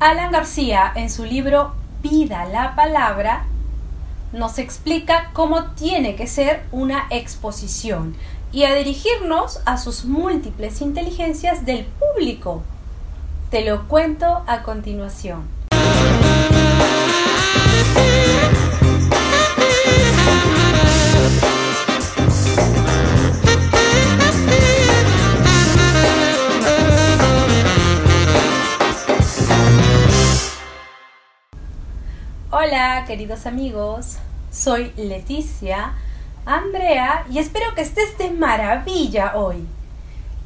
Alan García, en su libro Vida la Palabra, nos explica cómo tiene que ser una exposición y a dirigirnos a sus múltiples inteligencias del público. Te lo cuento a continuación. Hola queridos amigos, soy Leticia Andrea y espero que estés de maravilla hoy.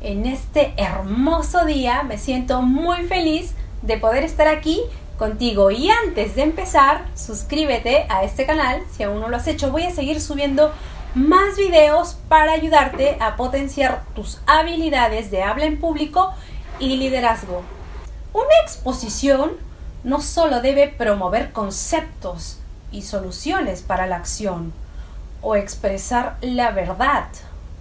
En este hermoso día me siento muy feliz de poder estar aquí contigo y antes de empezar suscríbete a este canal si aún no lo has hecho voy a seguir subiendo más videos para ayudarte a potenciar tus habilidades de habla en público y liderazgo. Una exposición no solo debe promover conceptos y soluciones para la acción o expresar la verdad.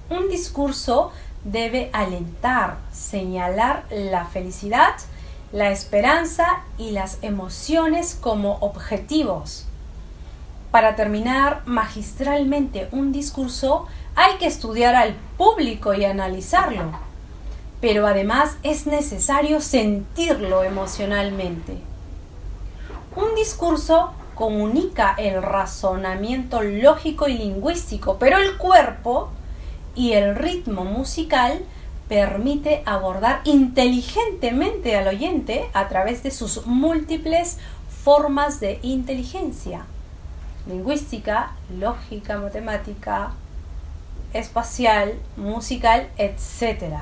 Un discurso debe alentar, señalar la felicidad, la esperanza y las emociones como objetivos. Para terminar magistralmente un discurso hay que estudiar al público y analizarlo, pero además es necesario sentirlo emocionalmente. Un discurso comunica el razonamiento lógico y lingüístico, pero el cuerpo y el ritmo musical permite abordar inteligentemente al oyente a través de sus múltiples formas de inteligencia lingüística, lógica, matemática, espacial, musical, etc.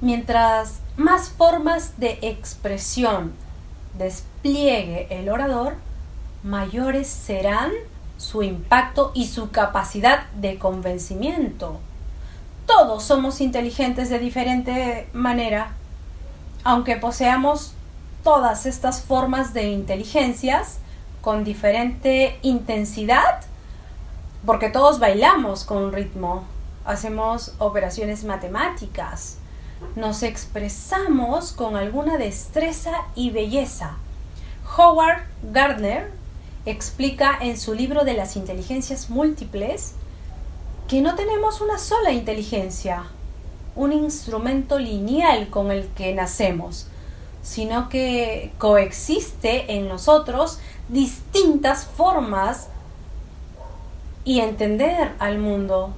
Mientras más formas de expresión despliegue el orador, mayores serán su impacto y su capacidad de convencimiento. Todos somos inteligentes de diferente manera, aunque poseamos todas estas formas de inteligencias con diferente intensidad, porque todos bailamos con ritmo, hacemos operaciones matemáticas, nos expresamos con alguna destreza y belleza. Howard Gardner explica en su libro de las inteligencias múltiples que no tenemos una sola inteligencia, un instrumento lineal con el que nacemos, sino que coexiste en nosotros distintas formas y entender al mundo.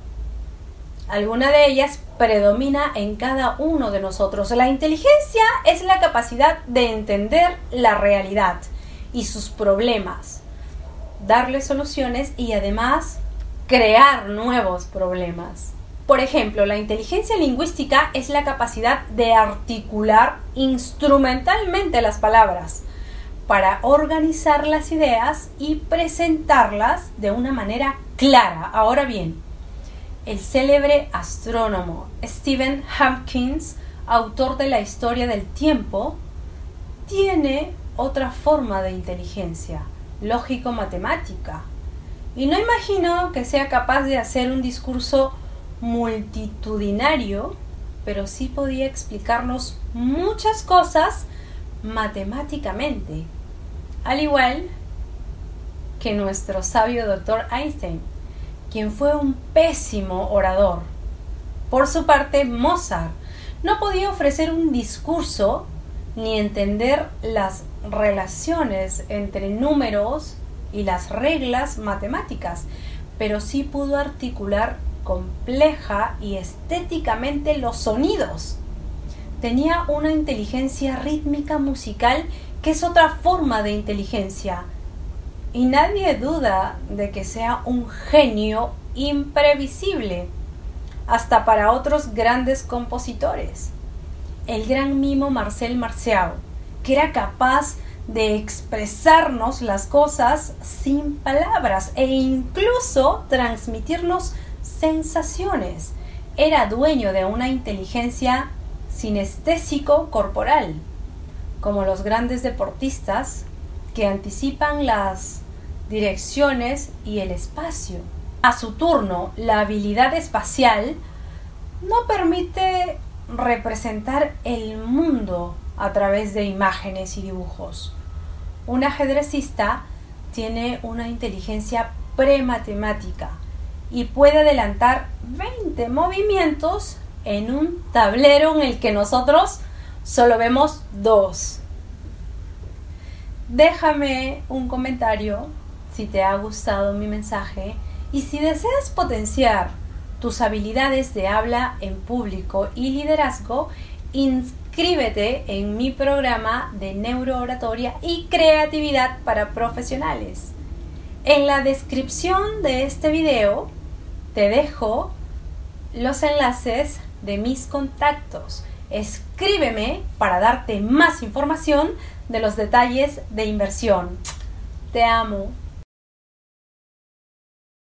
Alguna de ellas predomina en cada uno de nosotros. La inteligencia es la capacidad de entender la realidad y sus problemas, darle soluciones y además crear nuevos problemas. Por ejemplo, la inteligencia lingüística es la capacidad de articular instrumentalmente las palabras para organizar las ideas y presentarlas de una manera clara. Ahora bien, el célebre astrónomo Stephen Hopkins, autor de la historia del tiempo, tiene otra forma de inteligencia, lógico-matemática. Y no imagino que sea capaz de hacer un discurso multitudinario, pero sí podía explicarnos muchas cosas matemáticamente, al igual que nuestro sabio doctor Einstein quien fue un pésimo orador. Por su parte, Mozart no podía ofrecer un discurso ni entender las relaciones entre números y las reglas matemáticas, pero sí pudo articular compleja y estéticamente los sonidos. Tenía una inteligencia rítmica musical que es otra forma de inteligencia, y nadie duda de que sea un genio imprevisible, hasta para otros grandes compositores. El gran mimo Marcel Marceau, que era capaz de expresarnos las cosas sin palabras e incluso transmitirnos sensaciones. Era dueño de una inteligencia sinestésico corporal, como los grandes deportistas que anticipan las direcciones y el espacio. A su turno, la habilidad espacial no permite representar el mundo a través de imágenes y dibujos. Un ajedrecista tiene una inteligencia prematemática y puede adelantar 20 movimientos en un tablero en el que nosotros solo vemos dos. Déjame un comentario si te ha gustado mi mensaje y si deseas potenciar tus habilidades de habla en público y liderazgo, inscríbete en mi programa de neurooratoria y creatividad para profesionales. En la descripción de este video te dejo los enlaces de mis contactos. Escríbeme para darte más información de los detalles de inversión. Te amo.